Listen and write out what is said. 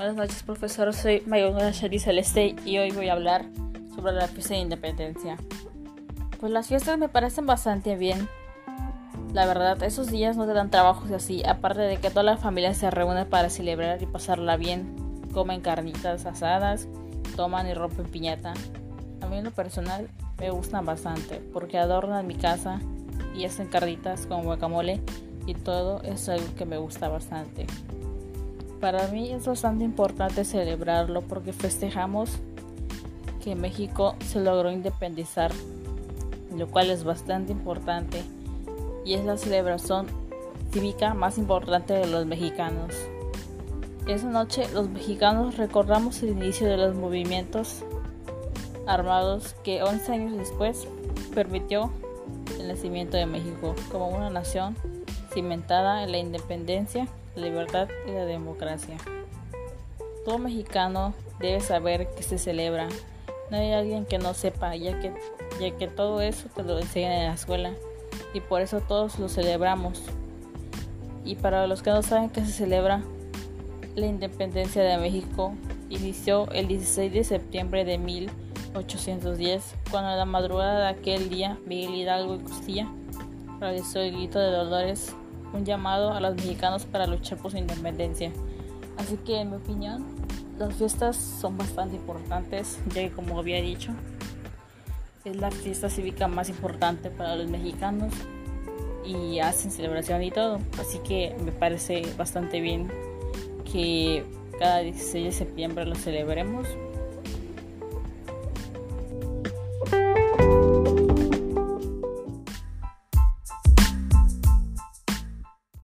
Buenas noches, profesor. Soy Mayona Shari Celeste y hoy voy a hablar sobre la fiesta de independencia. Pues las fiestas me parecen bastante bien. La verdad, esos días no te dan trabajos así, aparte de que toda la familia se reúne para celebrar y pasarla bien. Comen carnitas asadas, toman y rompen piñata. A mí en lo personal me gustan bastante porque adornan mi casa y hacen carnitas con guacamole y todo es algo que me gusta bastante. Para mí es bastante importante celebrarlo porque festejamos que México se logró independizar, lo cual es bastante importante y es la celebración cívica más importante de los mexicanos. Esa noche los mexicanos recordamos el inicio de los movimientos armados que 11 años después permitió el nacimiento de México como una nación cimentada en la independencia la libertad y la democracia. Todo mexicano debe saber que se celebra. No hay alguien que no sepa, ya que, ya que todo eso te lo enseñan en la escuela y por eso todos lo celebramos. Y para los que no saben que se celebra, la independencia de México inició el 16 de septiembre de 1810, cuando a la madrugada de aquel día Miguel Hidalgo y Costilla realizó el grito de Dolores un llamado a los mexicanos para luchar por su independencia. Así que en mi opinión, las fiestas son bastante importantes, ya que como había dicho, es la fiesta cívica más importante para los mexicanos y hacen celebración y todo. Así que me parece bastante bien que cada 16 de septiembre lo celebremos